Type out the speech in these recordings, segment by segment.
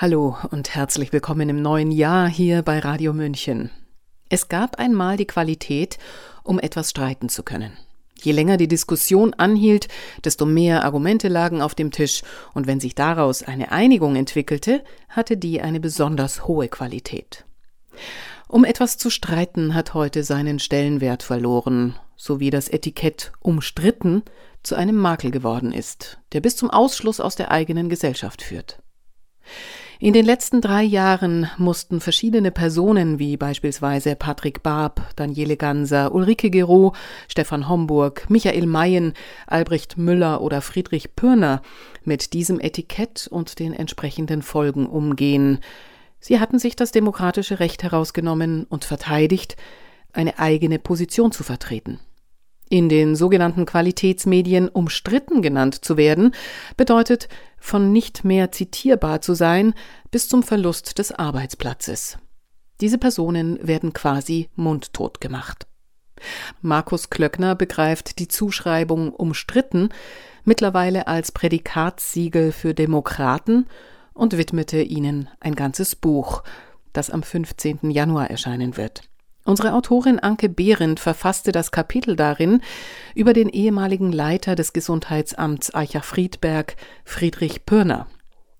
Hallo und herzlich willkommen im neuen Jahr hier bei Radio München. Es gab einmal die Qualität, um etwas streiten zu können. Je länger die Diskussion anhielt, desto mehr Argumente lagen auf dem Tisch, und wenn sich daraus eine Einigung entwickelte, hatte die eine besonders hohe Qualität. Um etwas zu streiten hat heute seinen Stellenwert verloren, so wie das Etikett umstritten zu einem Makel geworden ist, der bis zum Ausschluss aus der eigenen Gesellschaft führt. In den letzten drei Jahren mussten verschiedene Personen wie beispielsweise Patrick Barb, Daniele Ganser, Ulrike Gero, Stefan Homburg, Michael Mayen, Albrecht Müller oder Friedrich Pürner mit diesem Etikett und den entsprechenden Folgen umgehen. Sie hatten sich das demokratische Recht herausgenommen und verteidigt, eine eigene Position zu vertreten. In den sogenannten Qualitätsmedien umstritten genannt zu werden, bedeutet, von nicht mehr zitierbar zu sein bis zum Verlust des Arbeitsplatzes. Diese Personen werden quasi mundtot gemacht. Markus Klöckner begreift die Zuschreibung umstritten mittlerweile als Prädikatssiegel für Demokraten und widmete ihnen ein ganzes Buch, das am 15. Januar erscheinen wird. Unsere Autorin Anke Behrendt verfasste das Kapitel darin über den ehemaligen Leiter des Gesundheitsamts Eichach-Friedberg, Friedrich Pürner.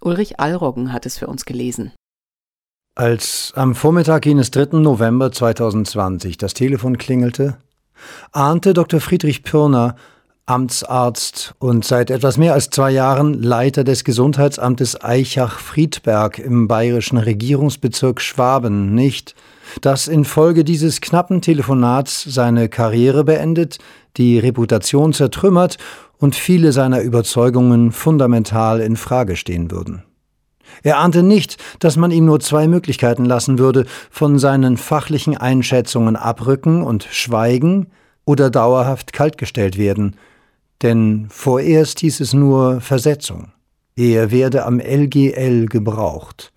Ulrich Allroggen hat es für uns gelesen. Als am Vormittag jenes 3. November 2020 das Telefon klingelte, ahnte Dr. Friedrich Pürner, Amtsarzt und seit etwas mehr als zwei Jahren Leiter des Gesundheitsamtes Eichach-Friedberg im bayerischen Regierungsbezirk Schwaben nicht, dass infolge dieses knappen Telefonats seine Karriere beendet, die Reputation zertrümmert und viele seiner Überzeugungen fundamental in Frage stehen würden. Er ahnte nicht, dass man ihm nur zwei Möglichkeiten lassen würde, von seinen fachlichen Einschätzungen abrücken und schweigen oder dauerhaft kaltgestellt werden, denn vorerst hieß es nur Versetzung. Er werde am LGL gebraucht.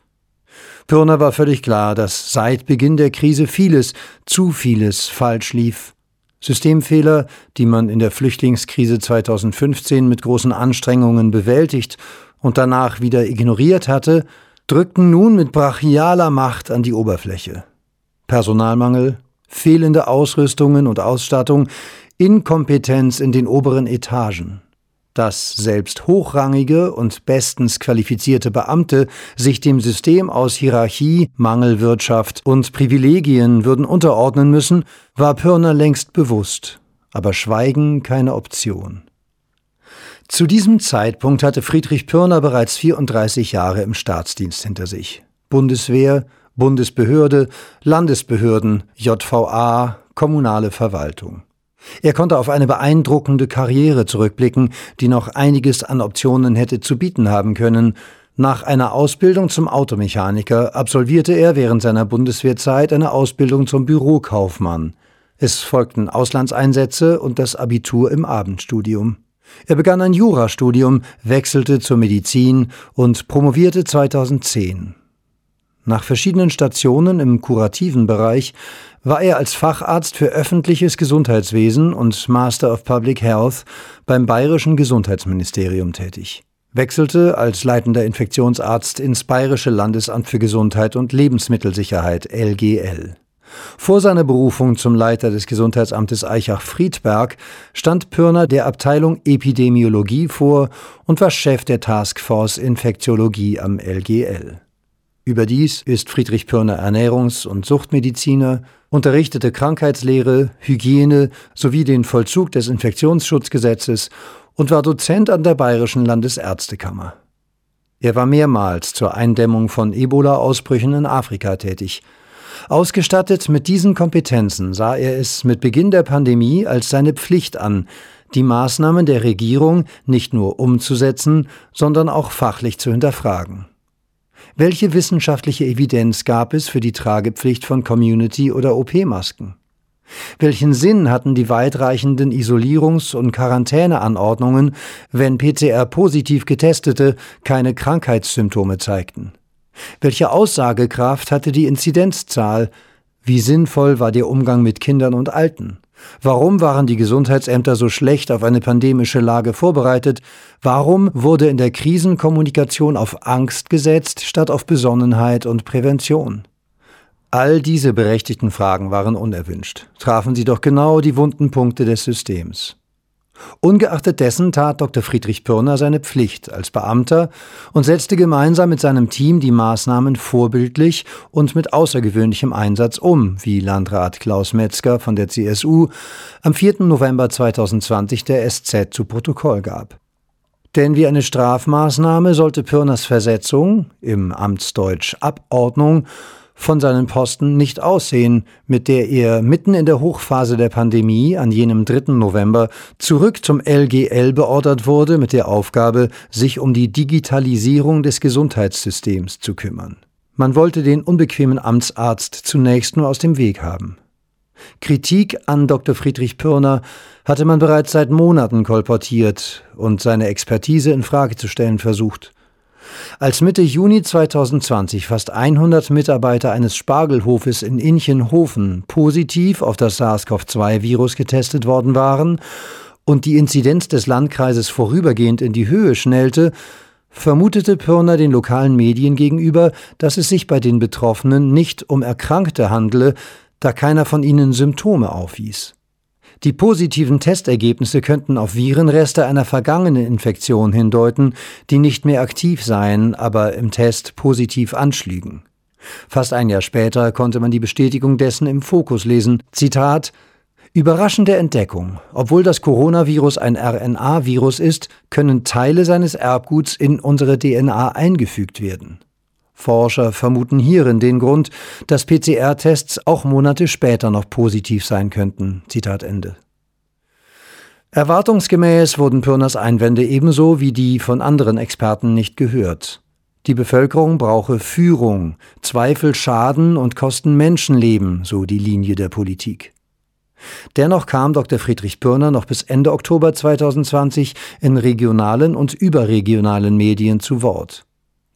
Pirner war völlig klar, dass seit Beginn der Krise vieles, zu vieles falsch lief. Systemfehler, die man in der Flüchtlingskrise 2015 mit großen Anstrengungen bewältigt und danach wieder ignoriert hatte, drückten nun mit brachialer Macht an die Oberfläche. Personalmangel, fehlende Ausrüstungen und Ausstattung, Inkompetenz in den oberen Etagen dass selbst hochrangige und bestens qualifizierte Beamte sich dem System aus Hierarchie, Mangelwirtschaft und Privilegien würden unterordnen müssen, war Pörner längst bewusst, aber Schweigen keine Option. Zu diesem Zeitpunkt hatte Friedrich Pörner bereits 34 Jahre im Staatsdienst hinter sich. Bundeswehr, Bundesbehörde, Landesbehörden, JVA, kommunale Verwaltung. Er konnte auf eine beeindruckende Karriere zurückblicken, die noch einiges an Optionen hätte zu bieten haben können. Nach einer Ausbildung zum Automechaniker absolvierte er während seiner Bundeswehrzeit eine Ausbildung zum Bürokaufmann. Es folgten Auslandseinsätze und das Abitur im Abendstudium. Er begann ein Jurastudium, wechselte zur Medizin und promovierte 2010. Nach verschiedenen Stationen im kurativen Bereich war er als Facharzt für öffentliches Gesundheitswesen und Master of Public Health beim Bayerischen Gesundheitsministerium tätig, wechselte als leitender Infektionsarzt ins Bayerische Landesamt für Gesundheit und Lebensmittelsicherheit LGL. Vor seiner Berufung zum Leiter des Gesundheitsamtes Eichach-Friedberg stand Pürner der Abteilung Epidemiologie vor und war Chef der Taskforce Infektiologie am LGL. Überdies ist Friedrich Pörner Ernährungs- und Suchtmediziner, unterrichtete Krankheitslehre, Hygiene sowie den Vollzug des Infektionsschutzgesetzes und war Dozent an der Bayerischen Landesärztekammer. Er war mehrmals zur Eindämmung von Ebola-Ausbrüchen in Afrika tätig. Ausgestattet mit diesen Kompetenzen sah er es mit Beginn der Pandemie als seine Pflicht an, die Maßnahmen der Regierung nicht nur umzusetzen, sondern auch fachlich zu hinterfragen. Welche wissenschaftliche Evidenz gab es für die Tragepflicht von Community- oder OP-Masken? Welchen Sinn hatten die weitreichenden Isolierungs- und Quarantäneanordnungen, wenn PCR-positiv Getestete keine Krankheitssymptome zeigten? Welche Aussagekraft hatte die Inzidenzzahl? Wie sinnvoll war der Umgang mit Kindern und Alten? Warum waren die Gesundheitsämter so schlecht auf eine pandemische Lage vorbereitet? Warum wurde in der Krisenkommunikation auf Angst gesetzt statt auf Besonnenheit und Prävention? All diese berechtigten Fragen waren unerwünscht, trafen sie doch genau die wunden Punkte des Systems. Ungeachtet dessen tat Dr. Friedrich Pürner seine Pflicht als Beamter und setzte gemeinsam mit seinem Team die Maßnahmen vorbildlich und mit außergewöhnlichem Einsatz um, wie Landrat Klaus Metzger von der CSU am 4. November 2020 der SZ zu Protokoll gab. Denn wie eine Strafmaßnahme sollte Pürners Versetzung, im Amtsdeutsch Abordnung, von seinen Posten nicht aussehen, mit der er mitten in der Hochphase der Pandemie an jenem 3. November zurück zum LGL beordert wurde mit der Aufgabe, sich um die Digitalisierung des Gesundheitssystems zu kümmern. Man wollte den unbequemen Amtsarzt zunächst nur aus dem Weg haben. Kritik an Dr. Friedrich Pürner hatte man bereits seit Monaten kolportiert und seine Expertise in Frage zu stellen versucht. Als Mitte Juni 2020 fast 100 Mitarbeiter eines Spargelhofes in Inchenhofen positiv auf das SARS-CoV-2-Virus getestet worden waren und die Inzidenz des Landkreises vorübergehend in die Höhe schnellte, vermutete Pirner den lokalen Medien gegenüber, dass es sich bei den Betroffenen nicht um Erkrankte handle, da keiner von ihnen Symptome aufwies. Die positiven Testergebnisse könnten auf Virenreste einer vergangenen Infektion hindeuten, die nicht mehr aktiv seien, aber im Test positiv anschlügen. Fast ein Jahr später konnte man die Bestätigung dessen im Fokus lesen. Zitat Überraschende Entdeckung. Obwohl das Coronavirus ein RNA-Virus ist, können Teile seines Erbguts in unsere DNA eingefügt werden. Forscher vermuten hierin den Grund, dass PCR-Tests auch Monate später noch positiv sein könnten. Zitat Ende. Erwartungsgemäß wurden Pürners Einwände ebenso wie die von anderen Experten nicht gehört. Die Bevölkerung brauche Führung, Zweifel schaden und kosten Menschenleben, so die Linie der Politik. Dennoch kam Dr. Friedrich Pürner noch bis Ende Oktober 2020 in regionalen und überregionalen Medien zu Wort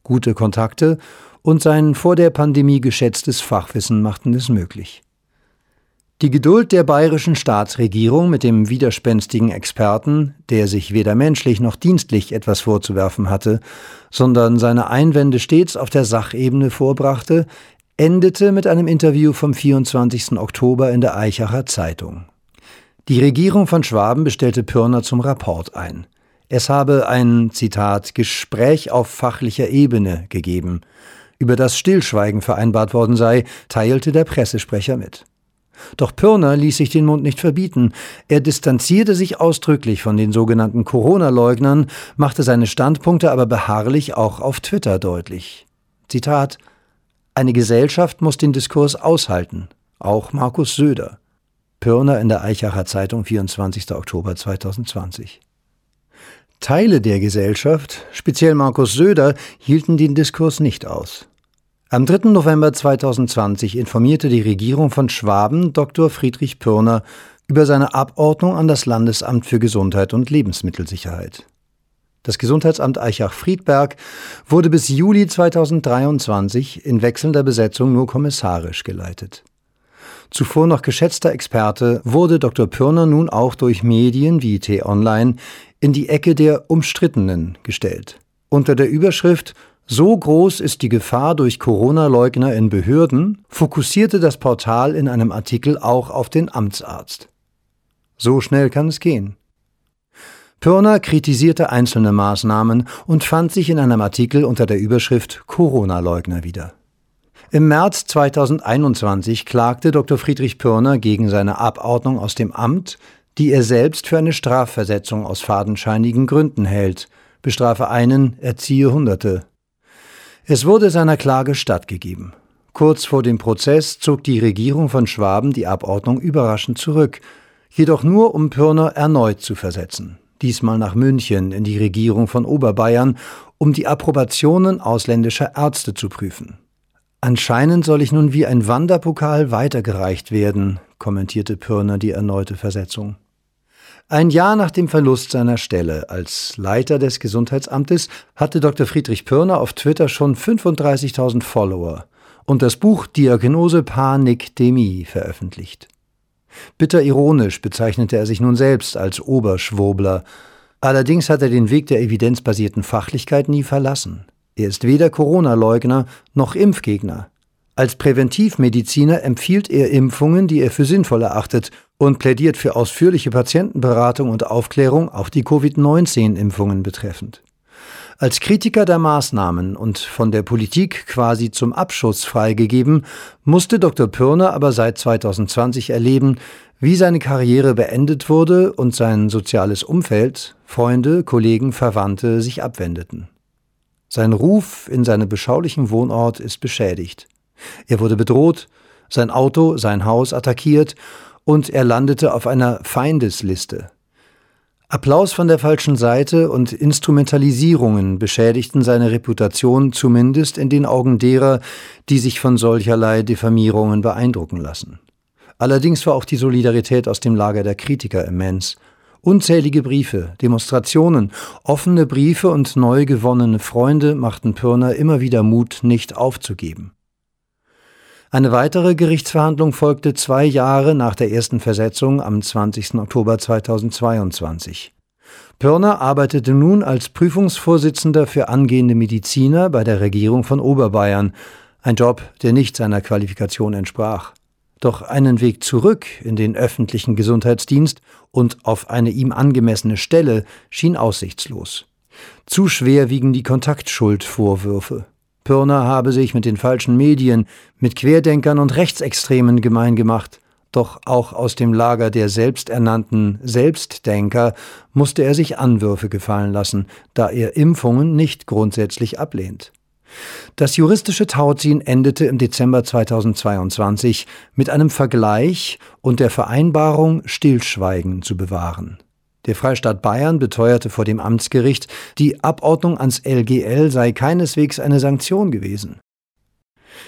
gute Kontakte und sein vor der Pandemie geschätztes Fachwissen machten es möglich. Die Geduld der bayerischen Staatsregierung mit dem widerspenstigen Experten, der sich weder menschlich noch dienstlich etwas vorzuwerfen hatte, sondern seine Einwände stets auf der Sachebene vorbrachte, endete mit einem Interview vom 24. Oktober in der Eichacher Zeitung. Die Regierung von Schwaben bestellte Pürner zum Rapport ein. Es habe ein, Zitat, Gespräch auf fachlicher Ebene gegeben, über das Stillschweigen vereinbart worden sei, teilte der Pressesprecher mit. Doch Pirner ließ sich den Mund nicht verbieten. Er distanzierte sich ausdrücklich von den sogenannten Corona-Leugnern, machte seine Standpunkte aber beharrlich auch auf Twitter deutlich. Zitat Eine Gesellschaft muss den Diskurs aushalten, auch Markus Söder. Pirner in der Eichacher Zeitung, 24. Oktober 2020. Teile der Gesellschaft, speziell Markus Söder, hielten den Diskurs nicht aus. Am 3. November 2020 informierte die Regierung von Schwaben Dr. Friedrich Pürner über seine Abordnung an das Landesamt für Gesundheit und Lebensmittelsicherheit. Das Gesundheitsamt Eichach-Friedberg wurde bis Juli 2023 in wechselnder Besetzung nur kommissarisch geleitet. Zuvor noch geschätzter Experte wurde Dr. Pürner nun auch durch Medien wie T-Online in die Ecke der Umstrittenen gestellt. Unter der Überschrift So groß ist die Gefahr durch Corona-Leugner in Behörden fokussierte das Portal in einem Artikel auch auf den Amtsarzt. So schnell kann es gehen. Pörner kritisierte einzelne Maßnahmen und fand sich in einem Artikel unter der Überschrift Corona-Leugner wieder. Im März 2021 klagte Dr. Friedrich Pörner gegen seine Abordnung aus dem Amt, die er selbst für eine Strafversetzung aus fadenscheinigen Gründen hält, bestrafe einen, erziehe Hunderte. Es wurde seiner Klage stattgegeben. Kurz vor dem Prozess zog die Regierung von Schwaben die Abordnung überraschend zurück, jedoch nur um Pörner erneut zu versetzen, diesmal nach München in die Regierung von Oberbayern, um die Approbationen ausländischer Ärzte zu prüfen. Anscheinend soll ich nun wie ein Wanderpokal weitergereicht werden, kommentierte Pürner die erneute Versetzung. Ein Jahr nach dem Verlust seiner Stelle als Leiter des Gesundheitsamtes hatte Dr. Friedrich Pürner auf Twitter schon 35.000 Follower und das Buch Diagnose Panikdemie veröffentlicht. Bitter ironisch bezeichnete er sich nun selbst als Oberschwurbler. Allerdings hat er den Weg der evidenzbasierten Fachlichkeit nie verlassen. Er ist weder Corona-Leugner noch Impfgegner. Als Präventivmediziner empfiehlt er Impfungen, die er für sinnvoll erachtet, und plädiert für ausführliche Patientenberatung und Aufklärung, auch die Covid-19-Impfungen betreffend. Als Kritiker der Maßnahmen und von der Politik quasi zum Abschuss freigegeben, musste Dr. Pürner aber seit 2020 erleben, wie seine Karriere beendet wurde und sein soziales Umfeld, Freunde, Kollegen, Verwandte sich abwendeten. Sein Ruf in seinem beschaulichen Wohnort ist beschädigt. Er wurde bedroht, sein Auto, sein Haus attackiert und er landete auf einer Feindesliste. Applaus von der falschen Seite und Instrumentalisierungen beschädigten seine Reputation zumindest in den Augen derer, die sich von solcherlei Diffamierungen beeindrucken lassen. Allerdings war auch die Solidarität aus dem Lager der Kritiker immens. Unzählige Briefe, Demonstrationen, offene Briefe und neu gewonnene Freunde machten Pürner immer wieder Mut, nicht aufzugeben. Eine weitere Gerichtsverhandlung folgte zwei Jahre nach der ersten Versetzung am 20. Oktober 2022. Pörner arbeitete nun als Prüfungsvorsitzender für angehende Mediziner bei der Regierung von Oberbayern, ein Job, der nicht seiner Qualifikation entsprach. Doch einen Weg zurück in den öffentlichen Gesundheitsdienst und auf eine ihm angemessene Stelle schien aussichtslos. Zu schwer wiegen die Kontaktschuldvorwürfe. Pirner habe sich mit den falschen Medien, mit Querdenkern und Rechtsextremen gemein gemacht. Doch auch aus dem Lager der selbsternannten Selbstdenker musste er sich Anwürfe gefallen lassen, da er Impfungen nicht grundsätzlich ablehnt. Das juristische Tauziehen endete im Dezember 2022 mit einem Vergleich und der Vereinbarung, Stillschweigen zu bewahren. Der Freistaat Bayern beteuerte vor dem Amtsgericht, die Abordnung ans LGL sei keineswegs eine Sanktion gewesen.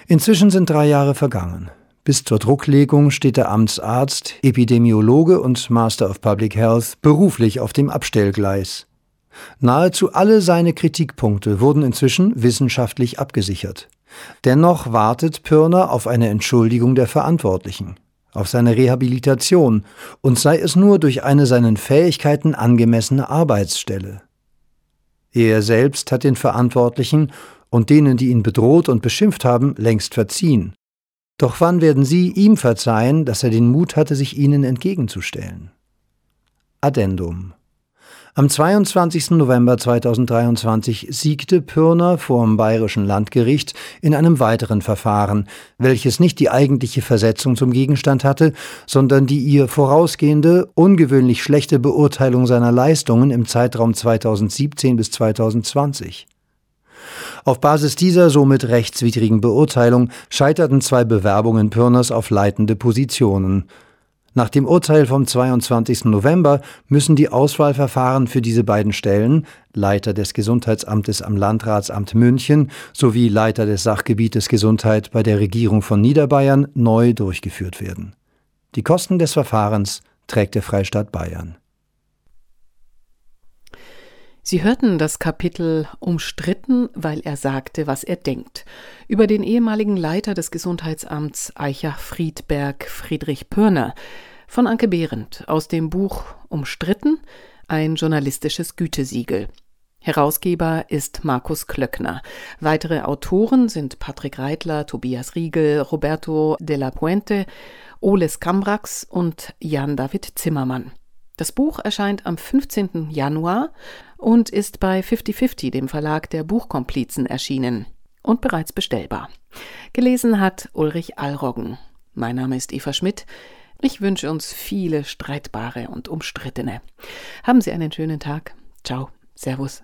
Inzwischen sind drei Jahre vergangen. Bis zur Drucklegung steht der Amtsarzt, Epidemiologe und Master of Public Health beruflich auf dem Abstellgleis. Nahezu alle seine Kritikpunkte wurden inzwischen wissenschaftlich abgesichert. Dennoch wartet Pirner auf eine Entschuldigung der Verantwortlichen auf seine Rehabilitation und sei es nur durch eine seinen Fähigkeiten angemessene Arbeitsstelle. Er selbst hat den Verantwortlichen und denen, die ihn bedroht und beschimpft haben, längst verziehen. Doch wann werden sie ihm verzeihen, dass er den Mut hatte, sich ihnen entgegenzustellen? Addendum am 22. November 2023 siegte Pürner vor dem Bayerischen Landgericht in einem weiteren Verfahren, welches nicht die eigentliche Versetzung zum Gegenstand hatte, sondern die ihr vorausgehende, ungewöhnlich schlechte Beurteilung seiner Leistungen im Zeitraum 2017 bis 2020. Auf Basis dieser somit rechtswidrigen Beurteilung scheiterten zwei Bewerbungen Pürners auf leitende Positionen. Nach dem Urteil vom 22. November müssen die Auswahlverfahren für diese beiden Stellen, Leiter des Gesundheitsamtes am Landratsamt München sowie Leiter des Sachgebietes Gesundheit bei der Regierung von Niederbayern, neu durchgeführt werden. Die Kosten des Verfahrens trägt der Freistaat Bayern. Sie hörten das Kapitel Umstritten, weil er sagte, was er denkt, über den ehemaligen Leiter des Gesundheitsamts Eichach-Friedberg, Friedrich Pörner, von Anke Behrendt aus dem Buch Umstritten, ein journalistisches Gütesiegel. Herausgeber ist Markus Klöckner. Weitere Autoren sind Patrick Reitler, Tobias Riegel, Roberto de la Puente, Oles Cambrax und Jan-David Zimmermann. Das Buch erscheint am 15. Januar und ist bei 5050, dem Verlag der Buchkomplizen, erschienen und bereits bestellbar. Gelesen hat Ulrich Allroggen. Mein Name ist Eva Schmidt. Ich wünsche uns viele streitbare und umstrittene. Haben Sie einen schönen Tag. Ciao. Servus.